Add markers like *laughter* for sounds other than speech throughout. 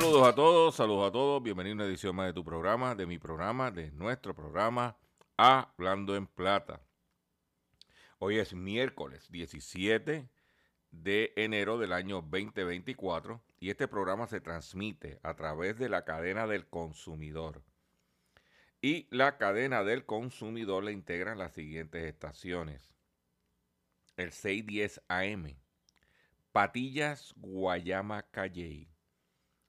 Saludos a todos, saludos a todos. Bienvenido a una edición más de tu programa, de mi programa, de nuestro programa Hablando en Plata. Hoy es miércoles 17 de enero del año 2024 y este programa se transmite a través de la cadena del consumidor. Y la cadena del consumidor le integran las siguientes estaciones. El 610 AM, Patillas, Guayama, Calley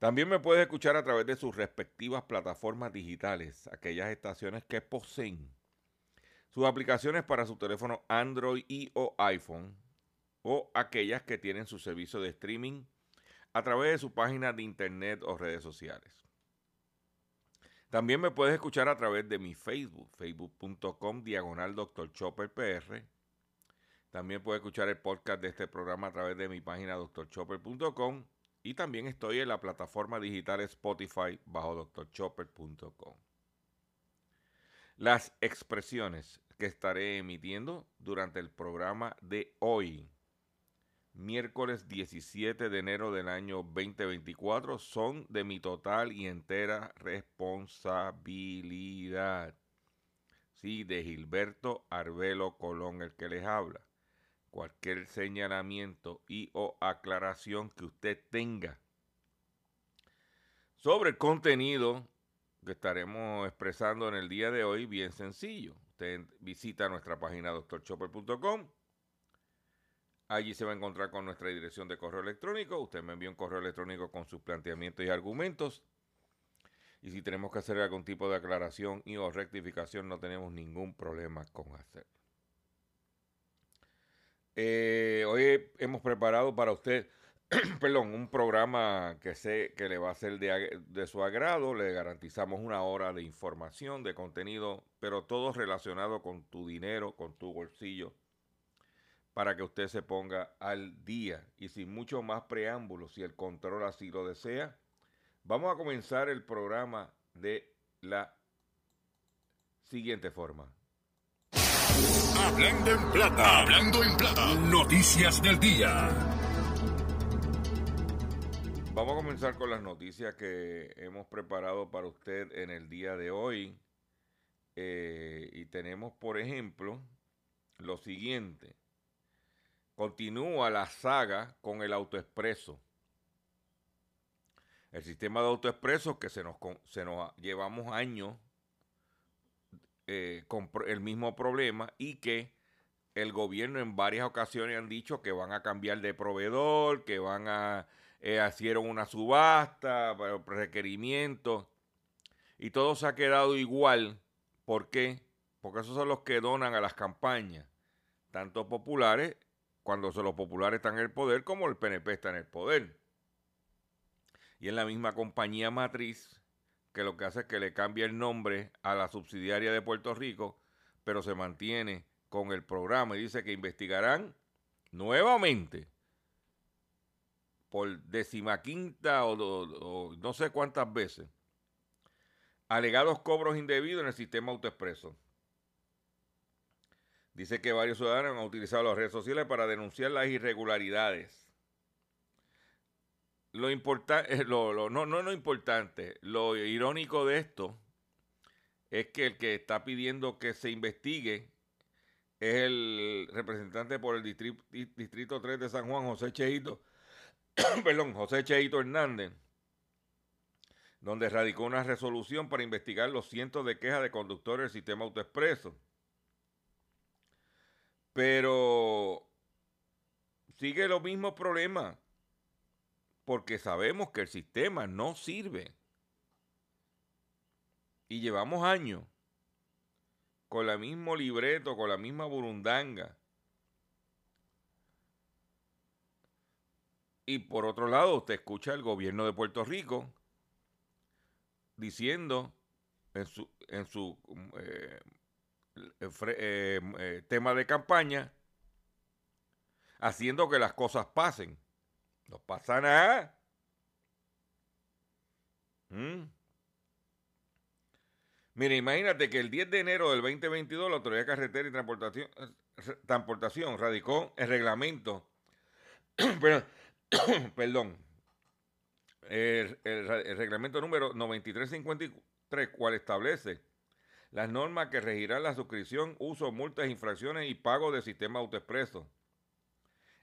también me puedes escuchar a través de sus respectivas plataformas digitales, aquellas estaciones que poseen sus aplicaciones para su teléfono Android y o iPhone, o aquellas que tienen su servicio de streaming a través de su página de internet o redes sociales. También me puedes escuchar a través de mi Facebook, facebook.com diagonal Dr. Chopper PR. También puedes escuchar el podcast de este programa a través de mi página drchopper.com y también estoy en la plataforma digital Spotify bajo drchopper.com. Las expresiones que estaré emitiendo durante el programa de hoy, miércoles 17 de enero del año 2024, son de mi total y entera responsabilidad. Sí, de Gilberto Arbelo Colón, el que les habla cualquier señalamiento y o aclaración que usted tenga sobre el contenido que estaremos expresando en el día de hoy, bien sencillo. Usted visita nuestra página doctorchopper.com. Allí se va a encontrar con nuestra dirección de correo electrónico. Usted me envía un correo electrónico con sus planteamientos y argumentos. Y si tenemos que hacer algún tipo de aclaración y o rectificación, no tenemos ningún problema con hacerlo. Eh, hoy hemos preparado para usted, *clears throat* un programa que sé que le va a ser de, de, su agrado. Le garantizamos una hora de información, de contenido, pero todo relacionado con tu dinero, con tu bolsillo, para que usted se ponga al día. Y sin mucho más preámbulos, si el control así lo desea, vamos a comenzar el programa de la siguiente forma. Hablando en plata, hablando en plata, noticias del día. Vamos a comenzar con las noticias que hemos preparado para usted en el día de hoy. Eh, y tenemos, por ejemplo, lo siguiente. Continúa la saga con el autoexpreso. El sistema de autoexpreso que se nos, se nos llevamos años eh, con el mismo problema y que el gobierno en varias ocasiones han dicho que van a cambiar de proveedor, que van a eh, hicieron una subasta, requerimientos, y todo se ha quedado igual. ¿Por qué? Porque esos son los que donan a las campañas, tanto populares, cuando son los populares están en el poder, como el PNP está en el poder. Y en la misma compañía matriz, que lo que hace es que le cambia el nombre a la subsidiaria de Puerto Rico, pero se mantiene con el programa y dice que investigarán nuevamente por decimaquinta o, o, no sé cuántas veces alegados cobros indebidos en el sistema autoexpreso. Dice que varios ciudadanos han utilizado las redes sociales para denunciar las irregularidades. Lo importante, lo, lo, no, no lo importante, lo irónico de esto es que el que está pidiendo que se investigue es el representante por el distrito, distrito 3 de San Juan, José Cheito, *coughs* perdón, José Cheito Hernández, donde radicó una resolución para investigar los cientos de quejas de conductores del sistema autoexpreso. Pero sigue los mismos problemas, porque sabemos que el sistema no sirve. Y llevamos años con el mismo libreto, con la misma burundanga. Y por otro lado, usted escucha al gobierno de Puerto Rico diciendo en su, en su eh, eh, eh, tema de campaña, haciendo que las cosas pasen. No pasa nada. ¿Mm? Mire, imagínate que el 10 de enero del 2022 la Autoridad de Carretera y Transportación, Transportación radicó el reglamento, *clears throat* perdón, *clears throat* el, reglamento número 9353, cual establece las normas que regirán la suscripción, uso, multas, infracciones y pago del sistema autoexpreso.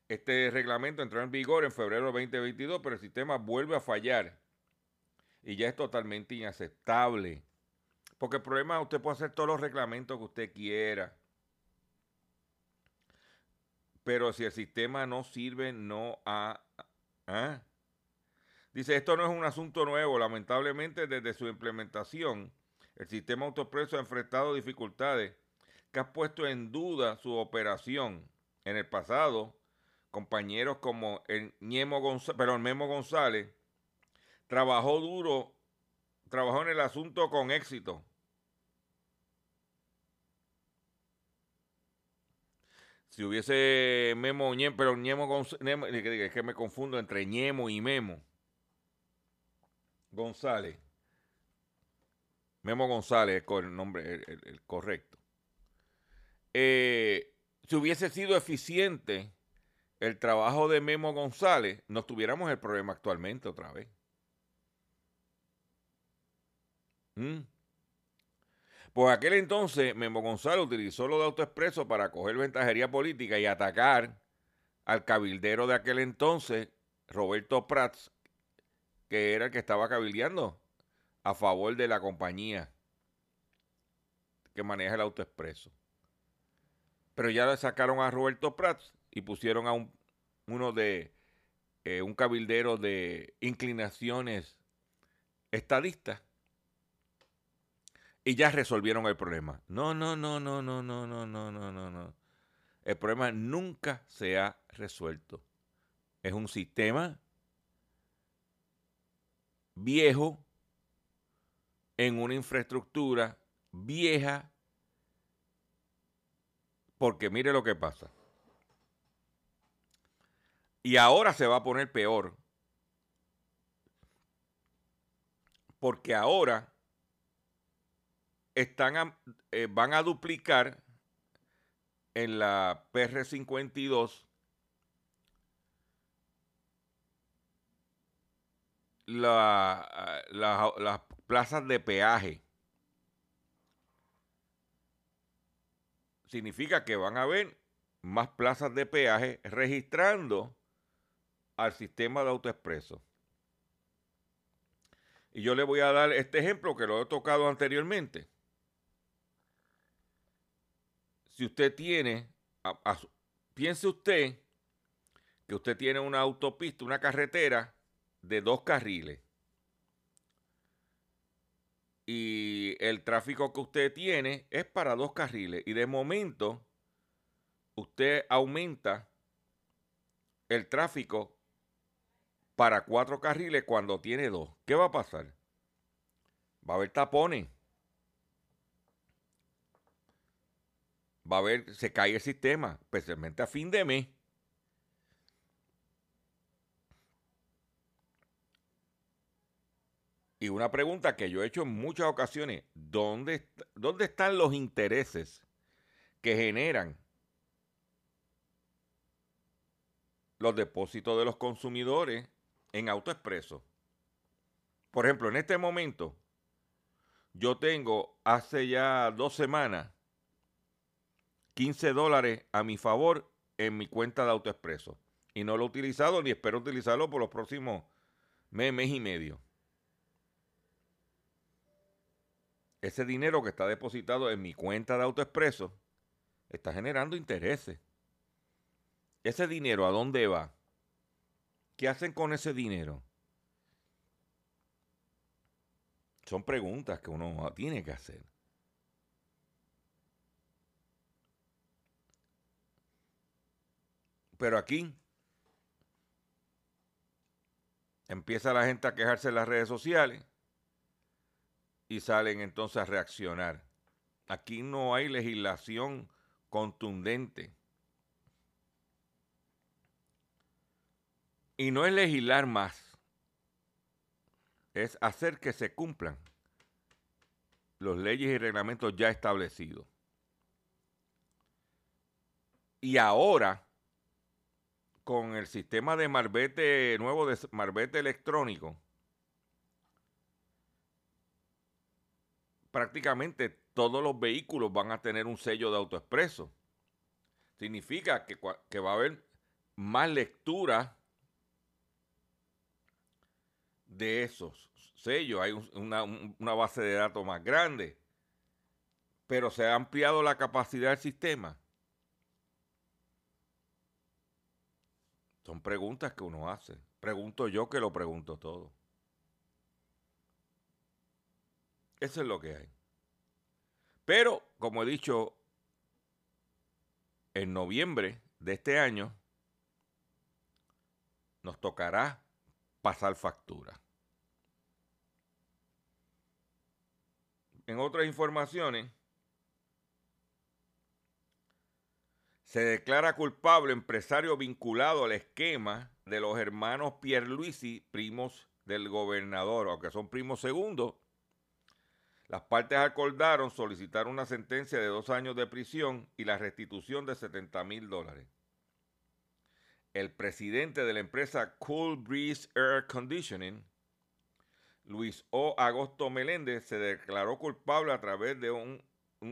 Este reglamento entró en vigor en febrero de 2022, pero el sistema vuelve a fallar y ya es totalmente inaceptable. Porque el problema es que usted puede hacer todos los reglamentos que usted quiera. Pero si el sistema no sirve, no ha... ¿ah? Dice, esto no es un asunto nuevo. Lamentablemente, desde su implementación, el sistema autoexpreso ha enfrentado dificultades que han puesto en duda su operación. En el pasado, compañeros como el, Ñemo pero el Memo González trabajó duro, trabajó en el asunto con éxito. Si hubiese Memo, pero Ñemo, es que me confundo entre Ñemo y Memo. González. Memo González es el nombre el, correcto. Eh, si hubiese sido eficiente el trabajo de Memo González, no tuviéramos el problema actualmente otra vez. ¿Mm? Por aquel entonces, Memo González utilizó lo de autoexpreso para coger ventajería política y atacar al cabildero de aquel entonces, Roberto Prats, que era el que estaba cabildeando a favor de la compañía que maneja el autoexpreso. Pero ya le sacaron a Roberto Prats y pusieron a un, uno de eh, un cabildero de inclinaciones estadistas y ya resolvieron el problema. No, no, no, no, no, no, no, no, no, no, no. El problema nunca se ha resuelto. Es un sistema viejo en una infraestructura vieja porque mire lo que pasa. Y ahora se va a poner peor. Porque ahora están eh, van a duplicar en la PR52 la, las plazas de peaje. Significa que van a haber más plazas de peaje registrando al sistema de autoexpreso. Y yo le voy a dar este ejemplo que lo he tocado anteriormente. si usted tiene piense usted que usted tiene una autopista, una carretera de dos carriles. Y el tráfico que usted tiene es para dos carriles. Y de momento, usted aumenta el tráfico para cuatro carriles cuando tiene dos. ¿Qué va a pasar? Va a haber tapones. Va a haber, se cae el sistema, especialmente a fin de mes. Y una pregunta que yo he hecho en muchas ocasiones, ¿dónde, dónde están los intereses que generan los depósitos de los consumidores en AutoExpreso? Por ejemplo, en este momento, yo tengo hace ya dos semanas 15 dólares a mi favor en mi cuenta de AutoExpreso. Y no lo he utilizado ni espero utilizarlo por los próximos mes, mes y medio. Ese dinero que está depositado en mi cuenta de AutoExpreso está generando intereses. Ese dinero, ¿a dónde va? ¿Qué hacen con ese dinero? Son preguntas que uno tiene que hacer. Pero aquí empieza la gente a quejarse en las redes sociales y salen entonces a reaccionar. Aquí no hay legislación contundente. Y no es legislar más, es hacer que se cumplan los leyes y reglamentos ya establecidos. Y ahora, con el sistema de marbete nuevo de marbete electrónico, prácticamente todos los vehículos van a tener un sello de autoexpreso. Significa que, que va a haber más lectura de esos sellos. Hay un- una, un- una base de datos más grande. Pero se ha ampliado la capacidad del sistema. Son preguntas que uno hace. Pregunto yo que lo pregunto todo. Eso es lo que hay. Pero, como he dicho, en noviembre de este año nos tocará pasar factura. En otras informaciones, se declara culpable empresario vinculado al esquema de los hermanos Pierluisi, primos del gobernador, aunque son primos segundos. Las partes acordaron solicitar una sentencia de dos años de prisión y la restitución de 70 mil dólares. El presidente de la empresa Cool Breeze Air Conditioning, Luis O. Agosto Meléndez, se declaró culpable a través de un,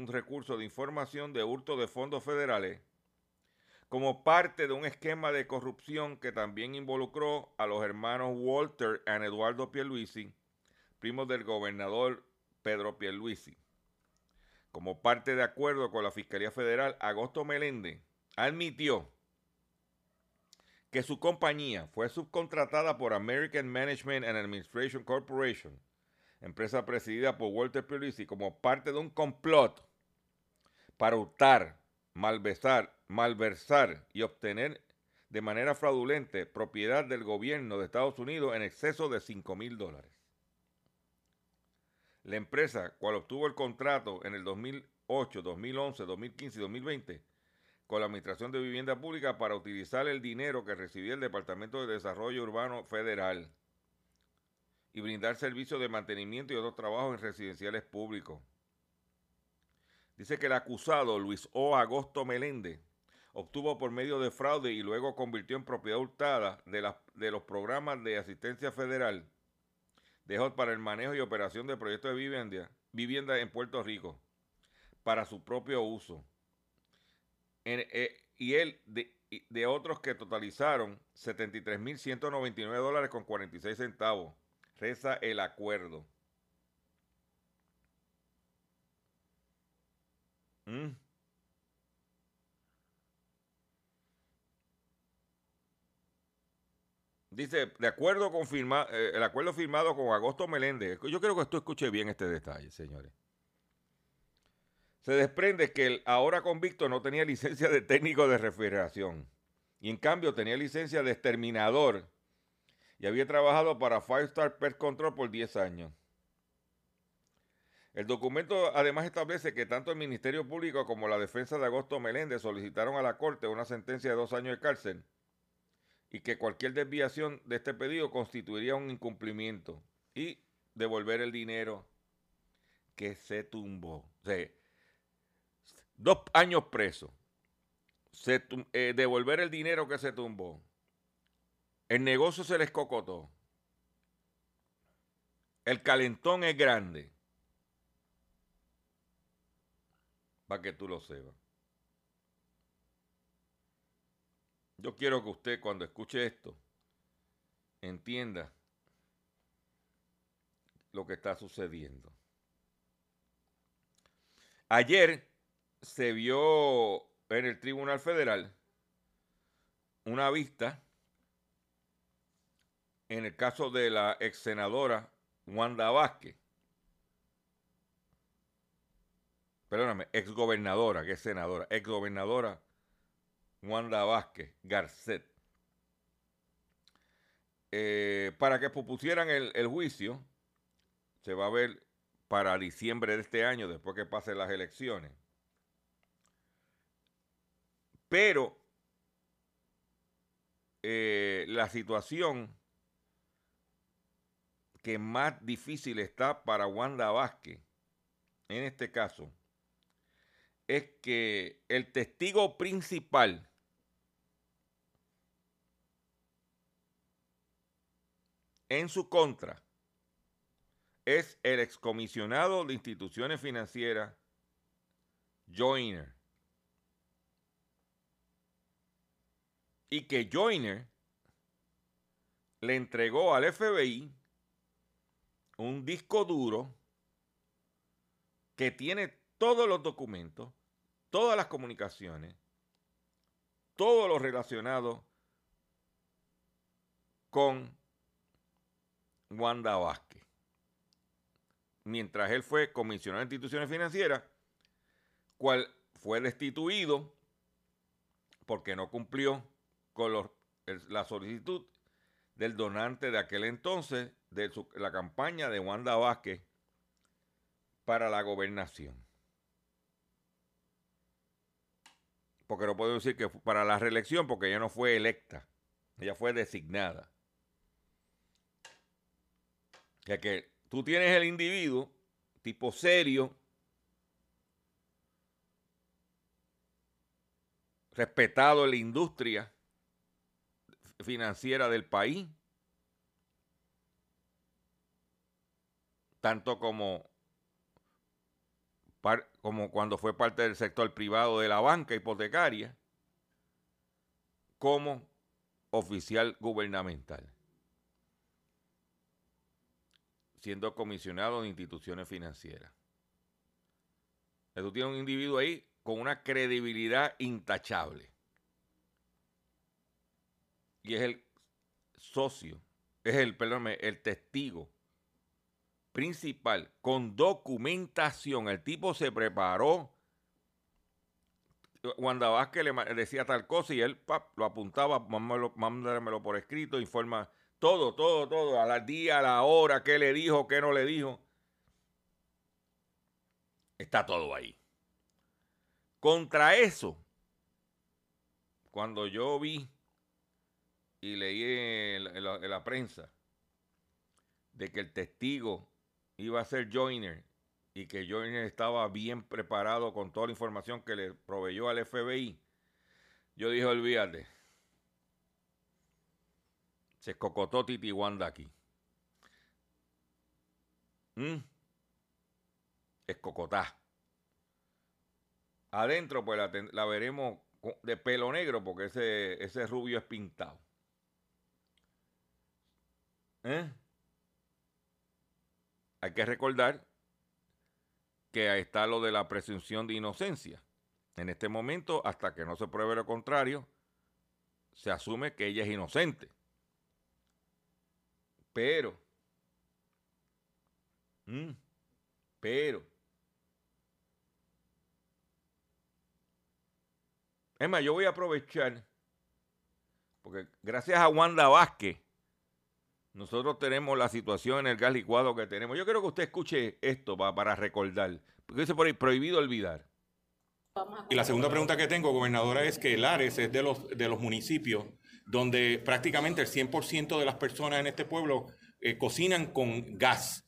recurso de información de hurto de fondos federales como parte de un esquema de corrupción que también involucró a los hermanos Walter y Eduardo Pierluisi, primos del gobernador Pedro Pierluisi. Como parte de acuerdo con la Fiscalía Federal, Agosto Meléndez admitió que su compañía fue subcontratada por American Management and Administration Corporation, empresa presidida por Walter Pierluisi, como parte de un complot para hurtar, malversar, malversar y obtener de manera fraudulenta propiedad del gobierno de Estados Unidos en exceso de 5 mil dólares. La empresa, cual obtuvo el contrato en el 2008, 2011, 2015 y 2020 con la Administración de Vivienda Pública para utilizar el dinero que recibía el Departamento de Desarrollo Urbano Federal y brindar servicios de mantenimiento y otros trabajos en residenciales públicos. Dice que el acusado Luis O. Agosto Meléndez obtuvo por medio de fraude y luego convirtió en propiedad hurtada de, los programas de asistencia federal dejó para el manejo y operación de proyectos de vivienda en Puerto Rico para su propio uso. Eh, y él de, otros que totalizaron 73.199 dólares con 46 centavos. Reza el acuerdo. Mm. Dice, de acuerdo con firma, eh, el acuerdo firmado con Agosto Meléndez. Yo creo que esto escuche bien este detalle, señores. Se desprende que el ahora convicto no tenía licencia de técnico de refrigeración y en cambio tenía licencia de exterminador y había trabajado para Five Star Pest Control por 10 años. El documento además establece que tanto el Ministerio Público como la defensa de Agosto Meléndez solicitaron a la Corte una sentencia de dos años de cárcel y que cualquier desviación de este pedido constituiría un incumplimiento y devolver el dinero que se tumbó. Dos años preso, eh, devolver el dinero que se tumbó, el negocio se les cocotó, el calentón es grande para que tú lo sepas. Yo quiero que usted cuando escuche esto entienda lo que está sucediendo. Ayer se vio en el Tribunal Federal una vista en el caso de la ex senadora Wanda Vázquez perdóname, exgobernadora, que es senadora, exgobernadora Wanda Vázquez Garcet, eh, para que propusieran el, el, juicio, se va a ver para diciembre de este año, después que pasen las elecciones. Pero eh, la situación que más difícil está para Wanda Vázquez, en este caso, es que el testigo principal en su contra es el excomisionado de instituciones financieras Joyner. Y que Joyner le entregó al FBI un disco duro que tiene todos los documentos, todas las comunicaciones, todo lo relacionado con Wanda Vázquez. Mientras él fue comisionado de instituciones financieras, cual fue destituido porque no cumplió con la solicitud del donante de aquel entonces de la campaña de Wanda Vázquez para la gobernación. porque no puedo decir que para la reelección, porque ella no fue electa, ella fue designada. O sea que tú tienes el individuo, tipo serio, respetado en la industria financiera del país, tanto como como cuando fue parte del sector privado de la banca hipotecaria, como oficial gubernamental, siendo comisionado de instituciones financieras. Tú tienes un individuo ahí con una credibilidad intachable. Y es el socio, es el, perdóname, el testigo principal con documentación. El tipo se preparó. Wanda Vázquez le decía tal cosa y él lo apuntaba, mándamelo, por escrito, informa todo, todo, todo, a la día, a la hora, qué le dijo, qué no le dijo. Está todo ahí. Contra eso, cuando yo vi y leí en la prensa de que el testigo iba a ser Joyner y que Joyner estaba bien preparado con toda la información que le proveyó al FBI, yo dije, olvídate. Se escocotó Titi Wanda aquí. ¿Mm? Escocotá. Adentro, pues la, la, veremos de pelo negro, porque ese, ese rubio es pintado. ¿Eh? Hay que recordar que está lo de la presunción de inocencia. En este momento, hasta que no se pruebe lo contrario, se asume que ella es inocente. Pero, mm, pero, más, yo voy a aprovechar, porque gracias a Wanda Vázquez, nosotros tenemos la situación en el gas licuado que tenemos. Yo quiero que usted escuche esto para, para recordar, porque dice por ahí, prohibido olvidar. Y la segunda pregunta que tengo, gobernadora, es que Lares es de los, de los municipios donde prácticamente el 100% de las personas en este pueblo eh, cocinan con gas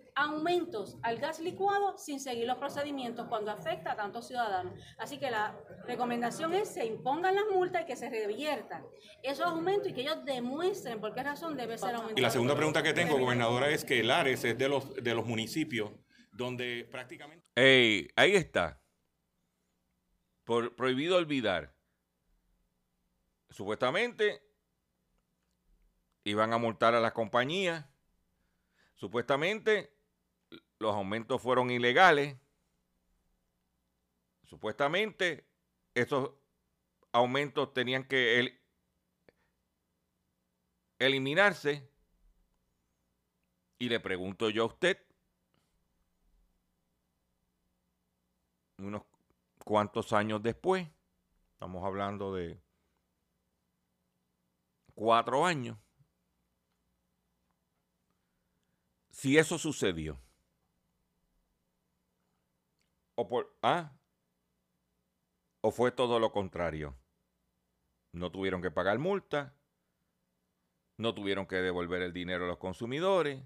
aumentos al gas licuado sin seguir los procedimientos cuando afecta a tantos ciudadanos. Así que la recomendación es se impongan las multas y que se reviertan esos aumentos y que ellos demuestren por qué razón debe ser aumentado. Y la segunda pregunta que tengo, gobernadora, es que Lares es de los, de los municipios donde prácticamente... Ey, ahí está. Por, prohibido olvidar. Supuestamente iban a multar a las compañías. Supuestamente los aumentos fueron ilegales. Supuestamente esos aumentos tenían que el, eliminarse. Y le pregunto yo a usted, unos cuantos años después, estamos hablando de cuatro años, si eso sucedió, o, por, ¿ah? o fue todo lo contrario, no tuvieron que pagar multa, no tuvieron que devolver el dinero a los consumidores,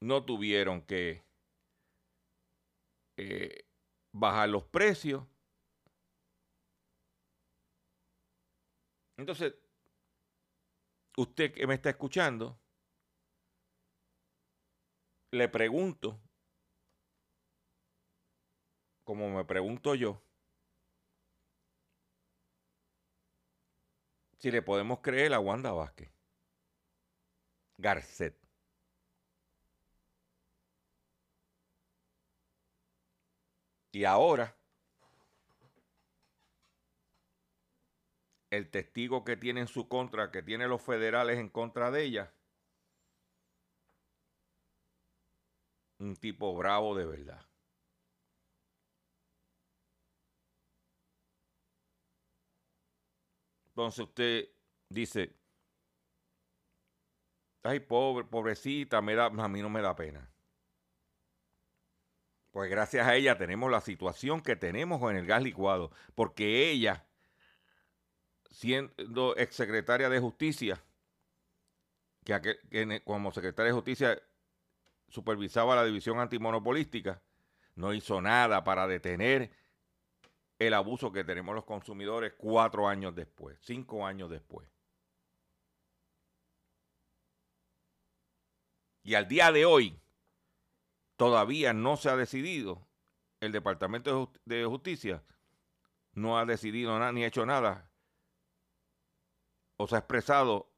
no tuvieron que eh, bajar los precios. Entonces, usted que me está escuchando, le pregunto, como me pregunto yo, si le podemos creer a Wanda Vázquez, Garcet. Y ahora, el testigo que tiene en su contra, que tiene los federales en contra de ella, un tipo bravo de verdad. Entonces usted dice, ay, pobre, pobrecita, me da, a mí no me da pena. Pues gracias a ella tenemos la situación que tenemos con el gas licuado, porque ella, siendo exsecretaria de Justicia, que, como secretaria de Justicia supervisaba la división antimonopolística, no hizo nada para detener el abuso que tenemos los consumidores cuatro años después, cinco años después. Y al día de hoy todavía no se ha decidido, el Departamento de Justicia no ha decidido nada ni hecho nada, o se ha expresado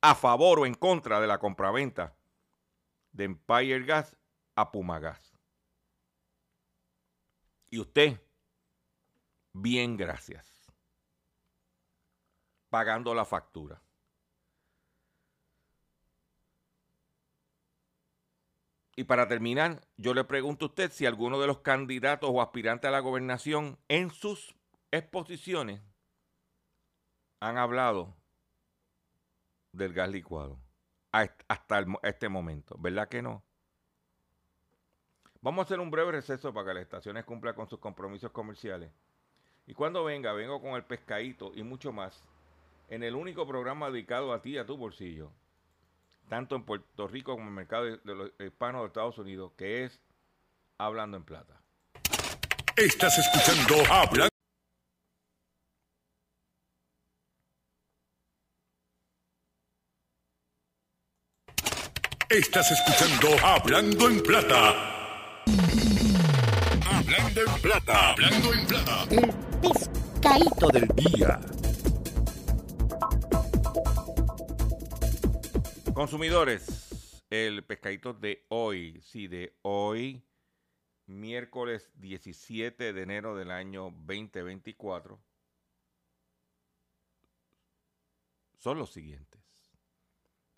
a favor o en contra de la compraventa de Empire Gas a Puma Gas. Y usted, bien gracias, pagando la factura. Y para terminar, yo le pregunto a usted si alguno de los candidatos o aspirantes a la gobernación en sus exposiciones han hablado del gas licuado hasta este momento, ¿verdad que no? Vamos a hacer un breve receso para que las estaciones cumplan con sus compromisos comerciales. Y cuando venga, vengo con el pescadito y mucho más en el único programa dedicado a ti y a tu bolsillo, tanto en Puerto Rico como en el mercado de los hispanos de Estados Unidos, que es Hablando en Plata. Estás escuchando Hablando. Estás escuchando Hablando en Plata. Hablando en Plata. Hablando en Plata. Pescadito del día. Consumidores, el pescadito de hoy, sí, de hoy, miércoles 17 de enero del año 2024, son los siguientes.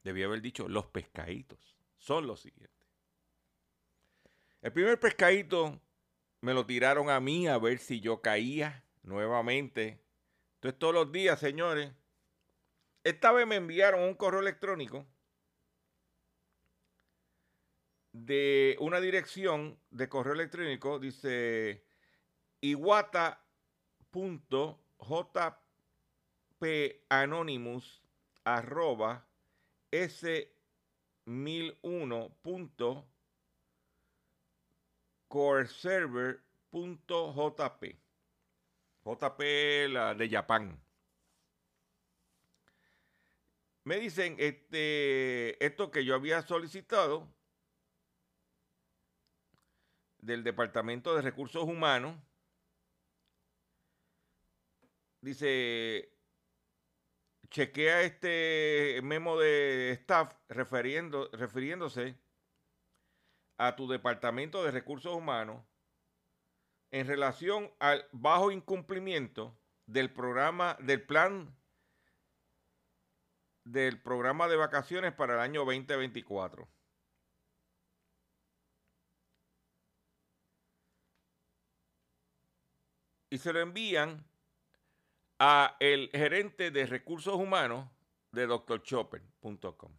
Debí haber dicho los pescaditos, son los siguientes. El primer pescadito me lo tiraron a mí a ver si yo caía nuevamente. Entonces todos los días, señores, esta vez me enviaron un correo electrónico de una dirección de correo electrónico, dice iwata.jpanonymous arroba s1001. JP la de Japón. Me dicen este esto que yo había solicitado del Departamento de Recursos Humanos. Dice, chequea este memo de staff refiriendo, refiriéndose a tu Departamento de Recursos Humanos en relación al bajo incumplimiento del programa, del plan del programa de vacaciones para el año 2024. y se lo envían a el gerente de recursos humanos de drchopper.com.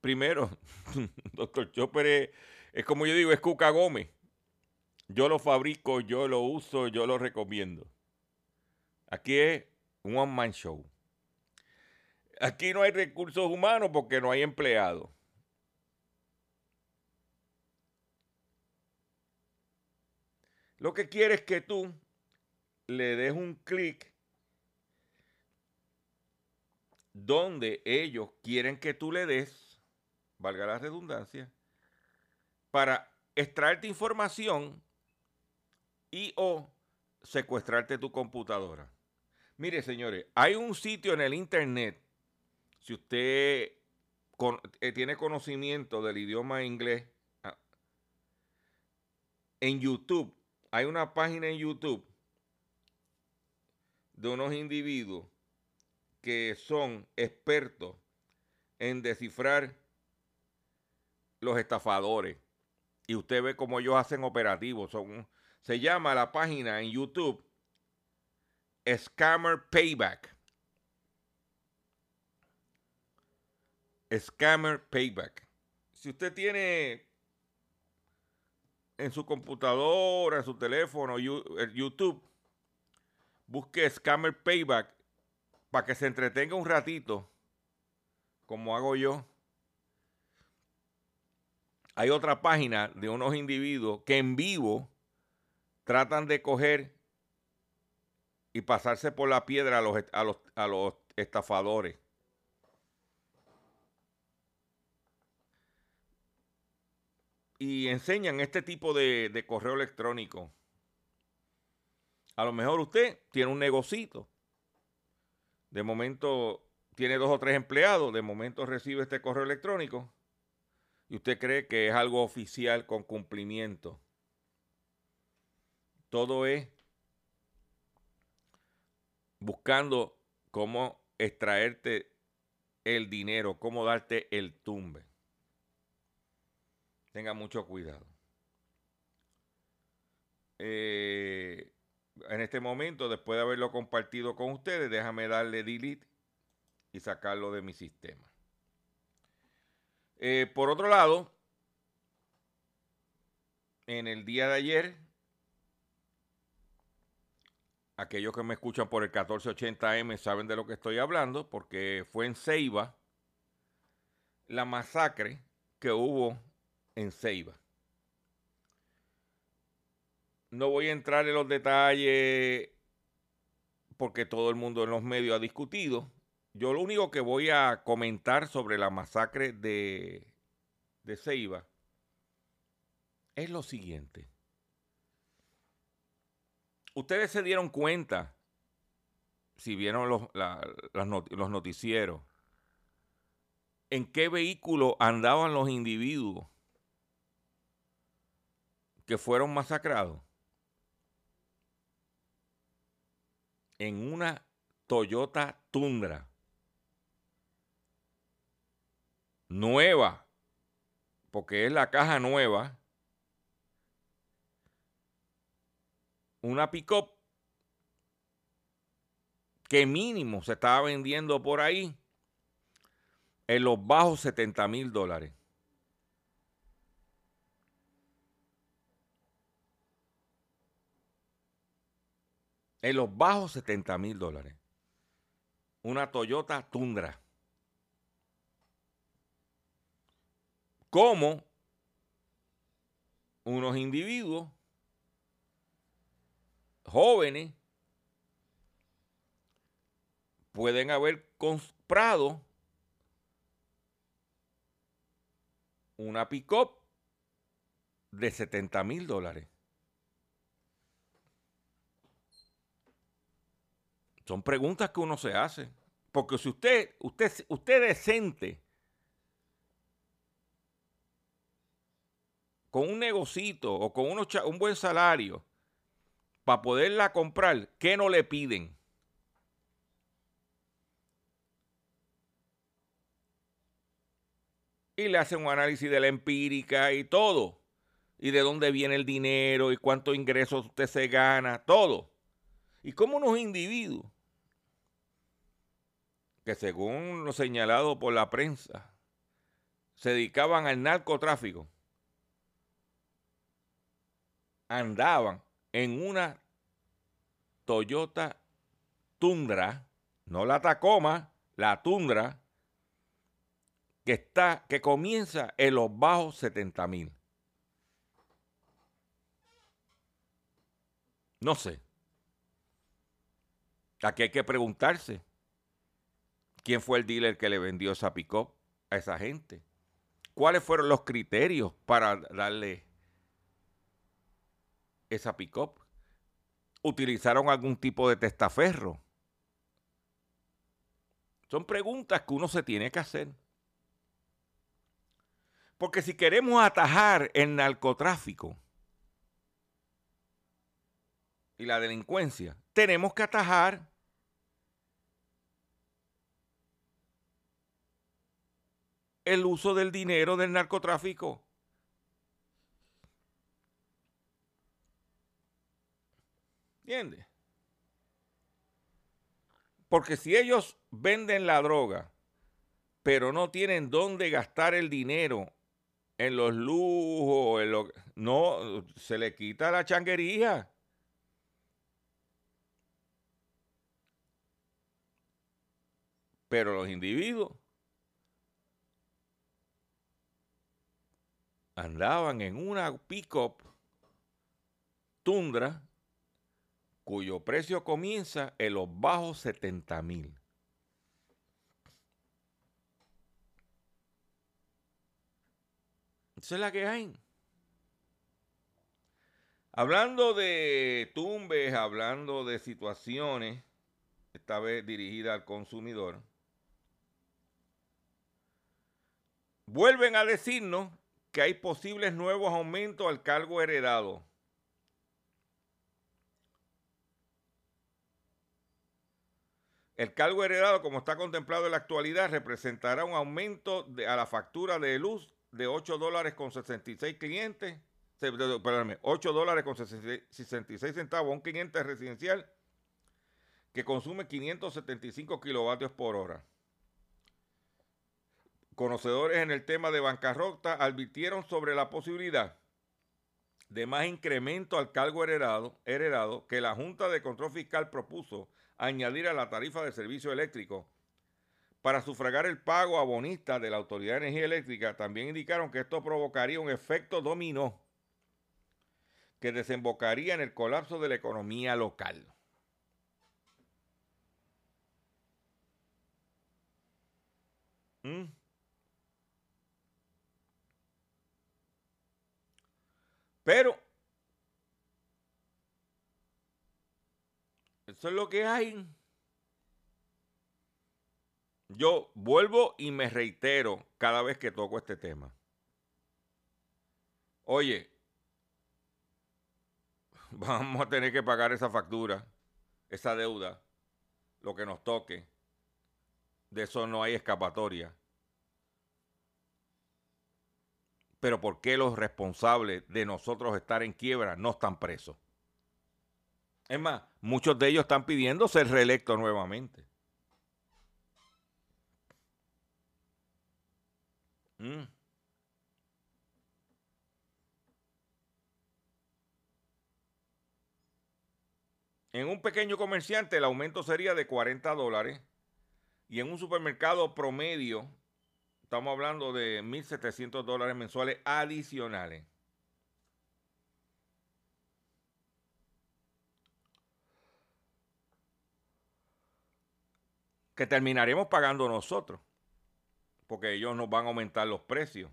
Primero, *laughs* Dr. Chopper es, es como yo digo, es Cuca Gómez. Yo lo fabrico, yo lo uso, yo lo recomiendo. Aquí es un one man show. Aquí no hay recursos humanos porque no hay empleados. Lo que quiere es que tú le des un clic donde ellos quieren que tú le des, valga la redundancia, para extraerte información y o secuestrarte tu computadora. Mire, señores, hay un sitio en el internet, si usted eh, tiene conocimiento del idioma inglés, ah, en YouTube, hay una página en YouTube de unos individuos que son expertos en descifrar los estafadores. Y usted ve cómo ellos hacen operativos. Son, se llama la página en YouTube Scammer Payback. Scammer Payback. Si usted tiene en su computadora, en su teléfono, el YouTube, busque Scammer Payback para que se entretenga un ratito, como hago yo. Hay otra página de unos individuos que en vivo tratan de coger y pasarse por la piedra a los, a los, a los estafadores. y enseñan este tipo de, de correo electrónico. A lo mejor usted tiene un negocito. De momento tiene dos o tres empleados. De momento recibe este correo electrónico. Y usted cree que es algo oficial con cumplimiento. Todo es buscando cómo extraerte el dinero, cómo darte el tumbe. Tenga mucho cuidado. eh, en este momento, después de haberlo compartido con ustedes, déjame darle delete y sacarlo de mi sistema. Eh, por otro lado, en el día de ayer, aquellos que me escuchan por el 1480M saben de lo que estoy hablando, porque fue en Ceiba la masacre que hubo en Ceiba. No voy a entrar en los detalles porque todo el mundo en los medios ha discutido. Yo lo único que voy a comentar sobre la masacre de, de Ceiba es lo siguiente. Ustedes se dieron cuenta, si vieron los, los noticieros, en qué vehículo andaban los individuos que fueron masacrados. En una Toyota Tundra nueva, porque es la caja nueva, una pick-up que mínimo se estaba vendiendo por ahí en los bajos 70 mil dólares. En los bajos 70 mil dólares. Una Toyota Tundra. Como unos individuos jóvenes pueden haber comprado una pick-up de 70 mil dólares. Son preguntas que uno se hace. Porque si usted, usted, usted decente, con un negocito o con un buen salario, para poderla comprar, ¿qué no le piden? y le hacen un análisis de la empírica y todo. Y de dónde viene el dinero y cuántos ingresos usted se gana, todo. Y como unos individuos que según lo señalado por la prensa, se dedicaban al narcotráfico, andaban en una Toyota Tundra, no la Tacoma, la Tundra, que está, que comienza en los bajos 70 mil. No sé. Aquí hay que preguntarse quién fue el dealer que le vendió esa pick a esa gente. ¿Cuáles fueron los criterios para darle esa pick ¿Utilizaron algún tipo de testaferro? Son preguntas que uno se tiene que hacer. Porque si queremos atajar el narcotráfico y la delincuencia, tenemos que atajar el uso del dinero del narcotráfico. ¿Entiendes? Porque si ellos venden la droga, pero no tienen dónde gastar el dinero en los lujos, en lo, no, se le quita la changuería. Pero los individuos andaban en una pick-up Tundra cuyo precio comienza en los bajos 70 mil. Esa es la que hay. Hablando de tumbes, hablando de situaciones, esta vez dirigida al consumidor, vuelven a decirnos que hay posibles nuevos aumentos al cargo heredado. El cargo heredado, como está contemplado en la actualidad, representará un aumento a la factura de luz de 8 dólares con 66 clientes perdóname, 8 dólares con 66 centavos a un cliente residencial que consume 575 kilovatios por hora. Conocedores en el tema de bancarrota advirtieron sobre la posibilidad de más incremento al cargo heredado que la Junta de Control Fiscal propuso añadir a la tarifa de servicio eléctrico para sufragar el pago a bonistas de la Autoridad de Energía Eléctrica. También indicaron que esto provocaría un efecto dominó que desembocaría en el colapso de la economía local. ¿Mm? Pero eso es lo que hay. Yo vuelvo y me reitero cada vez que toco este tema. Oye, *laughs* vamos a tener que pagar esa factura, esa deuda, lo que nos toque. De eso no hay escapatoria. Pero ¿por qué los responsables de nosotros estar en quiebra no están presos? Es más, muchos de ellos están pidiendo ser reelectos nuevamente. Mm. En un pequeño comerciante el aumento sería de 40 dólares y en un supermercado promedio estamos hablando de 1.700 dólares mensuales adicionales. Que terminaremos pagando nosotros, porque ellos nos van a aumentar los precios.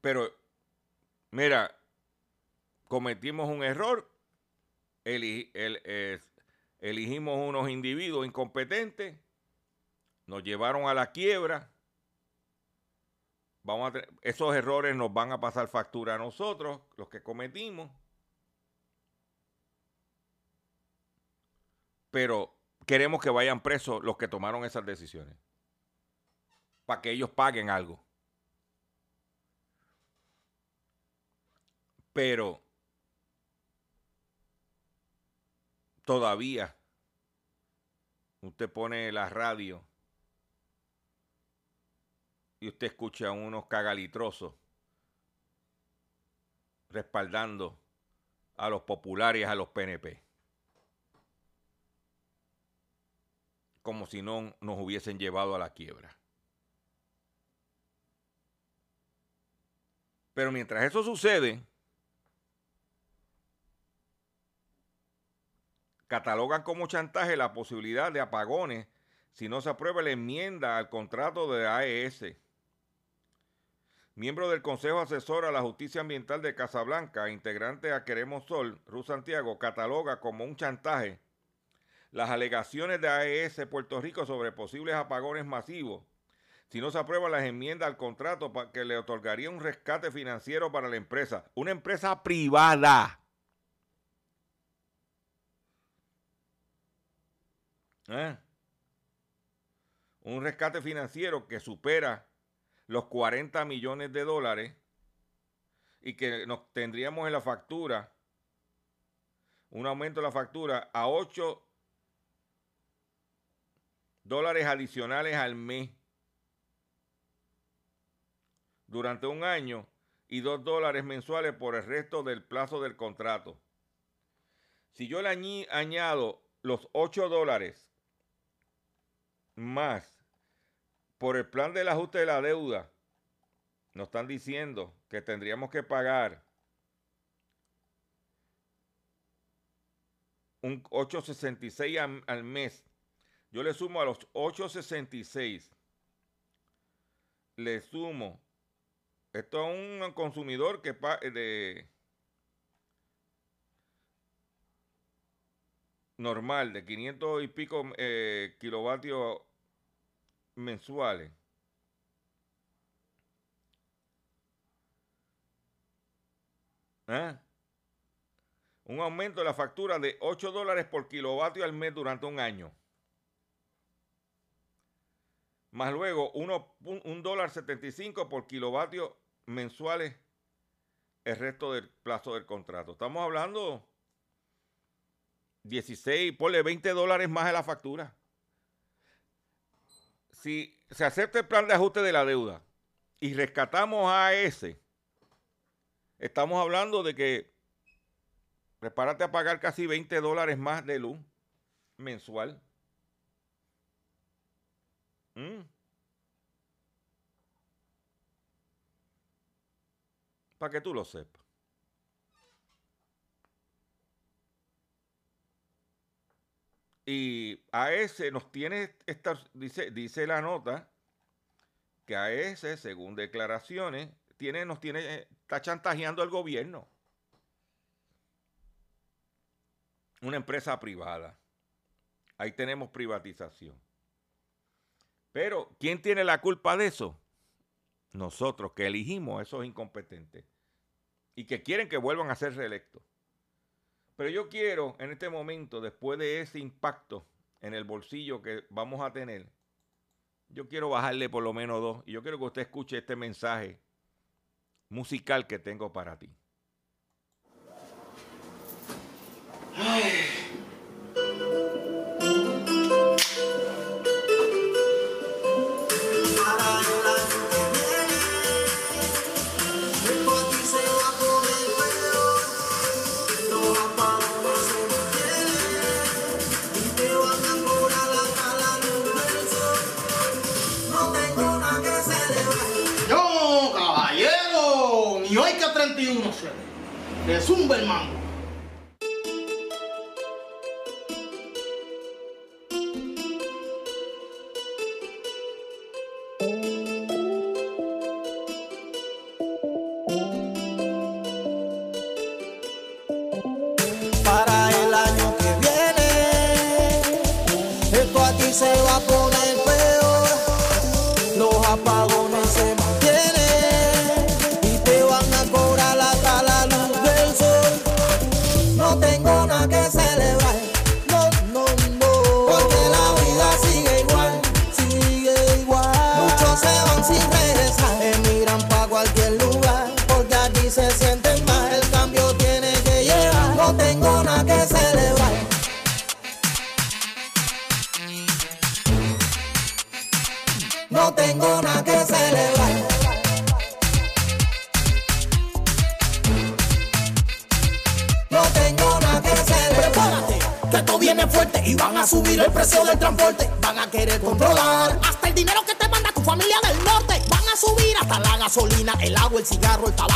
Pero, mira, cometimos un error, el- es- elegimos unos individuos incompetentes, nos llevaron a la quiebra. Vamos a esos errores nos van a pasar factura a nosotros, los que cometimos. Pero queremos que vayan presos los que tomaron esas decisiones. Para que ellos paguen algo. Pero todavía usted pone la radio y usted escucha a unos cagalitrosos respaldando a los populares, a los PNP. Como si no nos hubiesen llevado a la quiebra. Pero mientras eso sucede, catalogan como chantaje la posibilidad de apagones si no se aprueba la enmienda al contrato de AES. Miembro del Consejo Asesor a la Justicia Ambiental de Casablanca, integrante a Queremos Sol, Ruth Santiago, cataloga como un chantaje las alegaciones de AES Puerto Rico sobre posibles apagones masivos si no se aprueban las enmiendas al contrato que le otorgaría un rescate financiero para la empresa. Una empresa privada. ¿Eh? Un rescate financiero que supera los 40 millones de dólares y que nos tendríamos en la factura un aumento de la factura a 8 dólares adicionales al mes durante un año y 2 dólares mensuales por el resto del plazo del contrato. Si yo le añado los 8 dólares más por el plan del ajuste de la deuda, nos están diciendo que tendríamos que pagar un 8.66 al, al mes. Yo le sumo a los 8.66. Le sumo. Esto es un consumidor que pa- de normal de 500 y pico eh, kilovatios mensuales. ¿Eh? Un aumento de la factura de 8 dólares por kilovatio al mes durante un año. Más luego uno, un, un dólar 75 por kilovatio mensuales el resto del plazo del contrato. Estamos hablando 16, ponle 20 dólares más en la factura. Si se acepta el plan de ajuste de la deuda y rescatamos a ese, estamos hablando de que prepárate a pagar casi 20 dólares más de luz mensual. Mm. Para que tú lo sepas. Y a ese nos tiene, esta, dice, dice la nota, que a ese, según declaraciones, tiene, nos tiene, está chantajeando al gobierno. Una empresa privada. Ahí tenemos privatización. Pero, ¿quién tiene la culpa de eso? Nosotros, que elegimos a esos incompetentes y que quieren que vuelvan a ser reelectos. Pero yo quiero en este momento, después de ese impacto en el bolsillo que vamos a tener, yo quiero bajarle por lo menos dos. Y yo quiero que usted escuche este mensaje musical que tengo para ti. Esto Le zumba el mango. Agua, el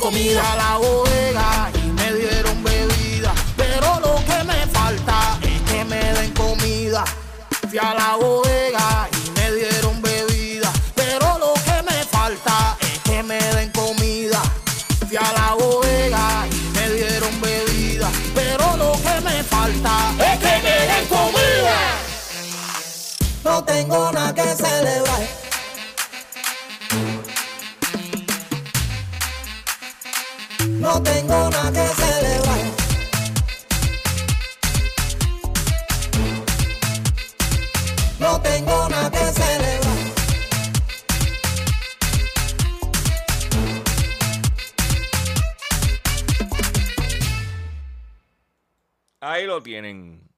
comida. No tengo nada que celebrar. No tengo nada que celebrar. Ahí lo tienen.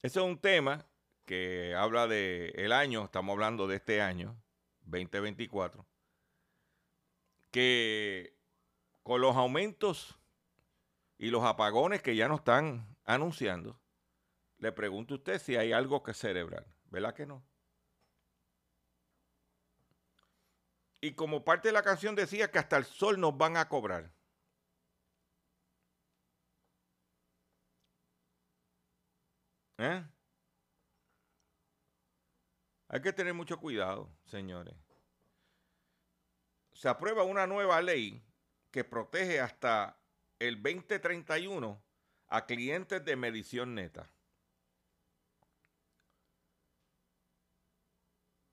Ese es un tema que habla de el año, estamos hablando de este año, 2024, que con los aumentos y los apagones que ya nos están anunciando, le pregunto a usted si hay algo que celebrar, ¿verdad que no? Y como parte de la canción decía que hasta el sol nos van a cobrar. ¿Eh? Hay que tener mucho cuidado, señores. Se aprueba una nueva ley que protege hasta el 2031 a clientes de medición neta.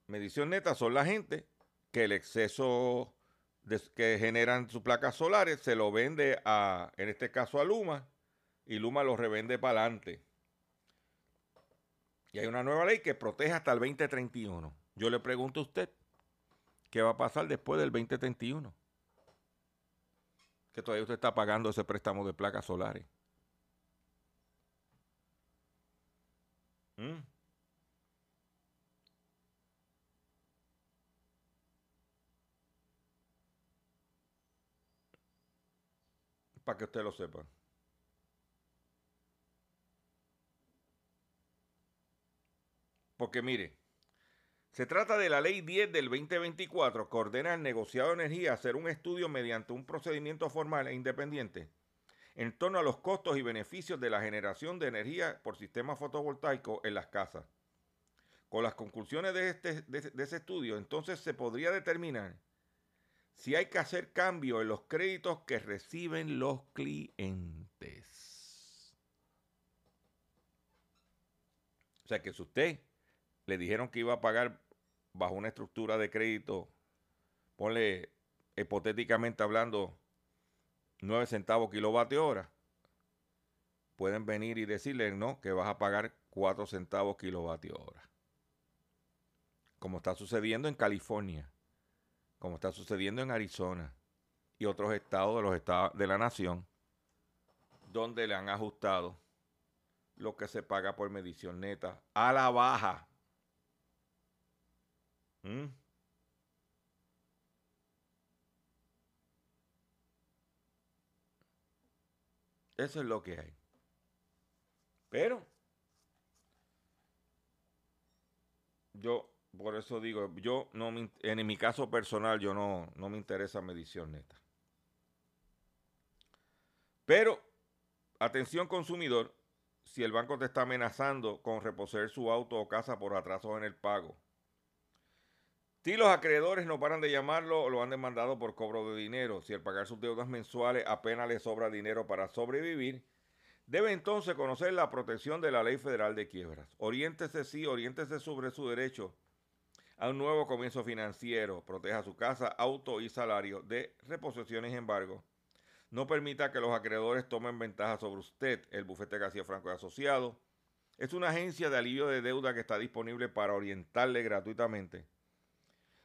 Medición neta son la gente que el exceso que generan sus placas solares se lo vende a, en este caso a Luma, y Luma lo revende para adelante. Y hay una nueva ley que protege hasta el 2031. Yo le pregunto a usted, ¿qué va a pasar después del 2031? Que todavía usted está pagando ese préstamo de placas solares. ¿Mm? Para que usted lo sepa. Porque mire, se trata de la Ley 10 del 2024 que ordena al negociado de energía hacer un estudio mediante un procedimiento formal e independiente en torno a los costos y beneficios de la generación de energía por sistema fotovoltaico en las casas. Con las conclusiones de, este, de, ese estudio, entonces se podría determinar si hay que hacer cambio en los créditos que reciben los clientes. O sea que si usted le dijeron que iba a pagar bajo una estructura de crédito, ponle hipotéticamente hablando, 9 centavos kilovatio hora, pueden venir y decirle no, que vas a pagar 4 centavos kilovatio hora. Como está sucediendo en California, como está sucediendo en Arizona y otros estados de los estados de la nación, donde le han ajustado lo que se paga por medición neta a la baja. ¿Mm? Eso es lo que hay. Pero yo, por eso digo, yo no en mi caso personal, yo no, no me interesa medición neta. Pero, atención consumidor, si el banco te está amenazando con reposer su auto o casa por atrasos en el pago, si los acreedores no paran de llamarlo o lo han demandado por cobro de dinero, si al pagar sus deudas mensuales apenas le sobra dinero para sobrevivir, debe entonces conocer la protección de la Ley Federal de Quiebras. Oriéntese sí, oriéntese sobre su derecho a un nuevo comienzo financiero, proteja su casa, auto y salario de reposiciones embargo. No permita que los acreedores tomen ventaja sobre usted. El bufete García Franco y Asociado es una agencia de alivio de deuda que está disponible para orientarle gratuitamente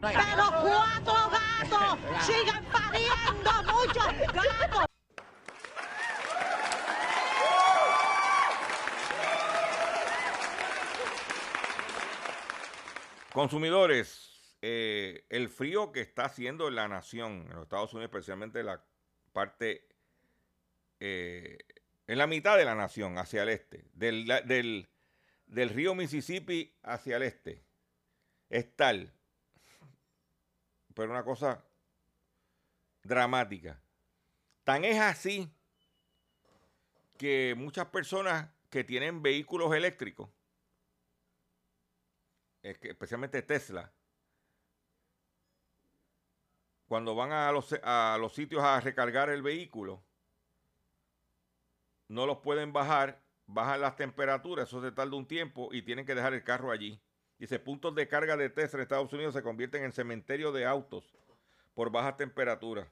Pero cuatro gatos *laughs* siguen pariendo muchos gatos. Consumidores, eh, el frío que está haciendo en la nación, en los Estados Unidos, especialmente la parte, eh, en la mitad de la nación, hacia el este, del, del, del río Mississippi hacia el este, es tal pero una cosa dramática. Tan es así que muchas personas que tienen vehículos eléctricos, especialmente Tesla, cuando van a los, a los sitios a recargar el vehículo, no los pueden bajar, bajan las temperaturas, eso se tarda un tiempo y tienen que dejar el carro allí. Dice, puntos de carga de Tesla en Estados Unidos se convierten en cementerio de autos por bajas temperaturas.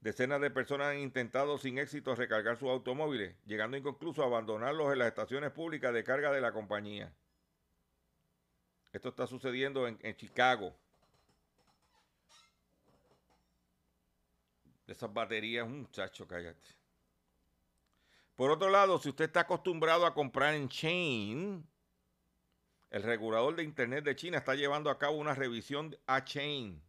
Decenas de personas han intentado sin éxito recargar sus automóviles, llegando incluso a abandonarlos en las estaciones públicas de carga de la compañía. Esto está sucediendo en, en Chicago. Esas baterías, muchacho, cállate. Por otro lado, si usted está acostumbrado a comprar en Chain, el regulador de Internet de China está llevando a cabo una revisión a Chain.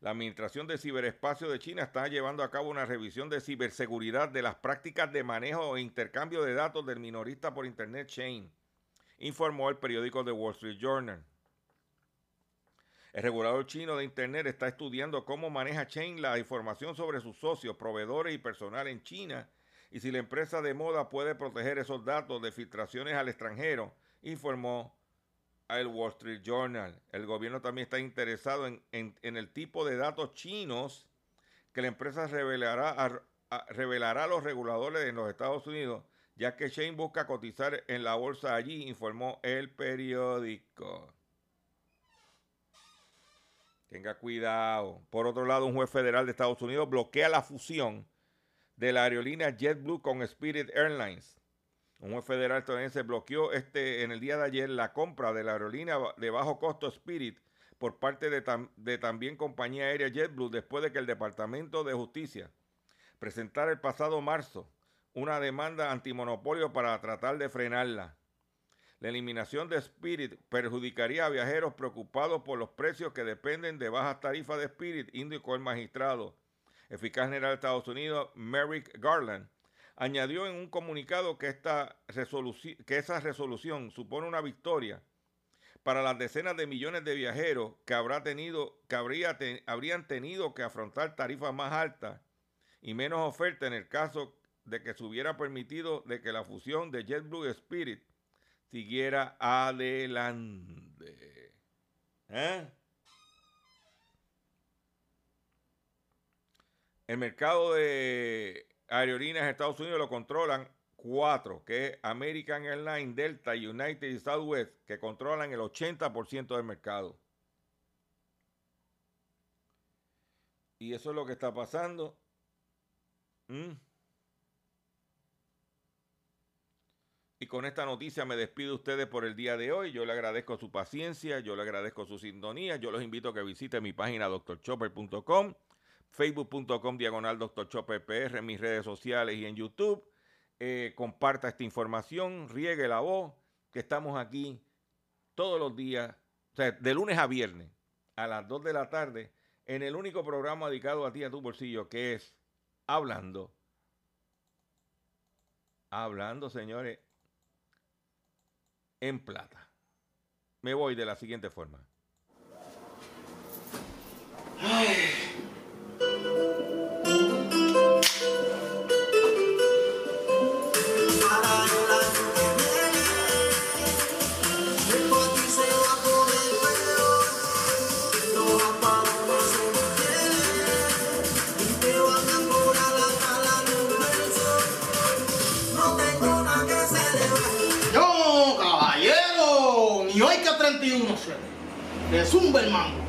La Administración de Ciberespacio de China está llevando a cabo una revisión de ciberseguridad de las prácticas de manejo e intercambio de datos del minorista por Internet Chain, informó el periódico The Wall Street Journal. El regulador chino de Internet está estudiando cómo maneja Chain la información sobre sus socios, proveedores y personal en China y si la empresa de moda puede proteger esos datos de filtraciones al extranjero, informó el Wall Street Journal. El gobierno también está interesado en, el tipo de datos chinos que la empresa revelará a, revelará a los reguladores en los Estados Unidos, ya que Chain busca cotizar en la bolsa allí, informó el periódico. Tenga cuidado. Por otro lado, un juez federal de Estados Unidos bloquea la fusión de la aerolínea JetBlue con Spirit Airlines. Un juez federal estadounidense bloqueó este, en el día de ayer la compra de la aerolínea de bajo costo Spirit por parte de, de también compañía aérea JetBlue después de que el Departamento de Justicia presentara el pasado marzo una demanda antimonopolio para tratar de frenarla. La eliminación de Spirit perjudicaría a viajeros preocupados por los precios que dependen de bajas tarifas de Spirit, indicó el magistrado. Eficaz general de Estados Unidos, Merrick Garland, añadió en un comunicado que, esta que esa resolución supone una victoria para las decenas de millones de viajeros que, habrá tenido, que habría habrían tenido que afrontar tarifas más altas y menos oferta en el caso de que se hubiera permitido de que la fusión de JetBlue Spirit siguiera adelante. ¿Eh? El mercado de aerolíneas en Estados Unidos lo controlan cuatro, que es American Airlines, Delta, United y Southwest, que controlan el 80% del mercado. Y eso es lo que está pasando. ¿Mm? Y con esta noticia me despido de ustedes por el día de hoy. Yo le agradezco su paciencia, yo le agradezco su sintonía. Yo los invito a que visiten mi página doctorchopper.com, facebook.com diagonal doctorchopperpr en mis redes sociales y en YouTube. Eh, comparta esta información, riegue la voz, que estamos aquí todos los días, o sea, de lunes a viernes a las 2 de la tarde, en el único programa dedicado a ti, a tu bolsillo, que es Hablando. Hablando, señores, en plata. Me voy de la siguiente forma. De Zumberman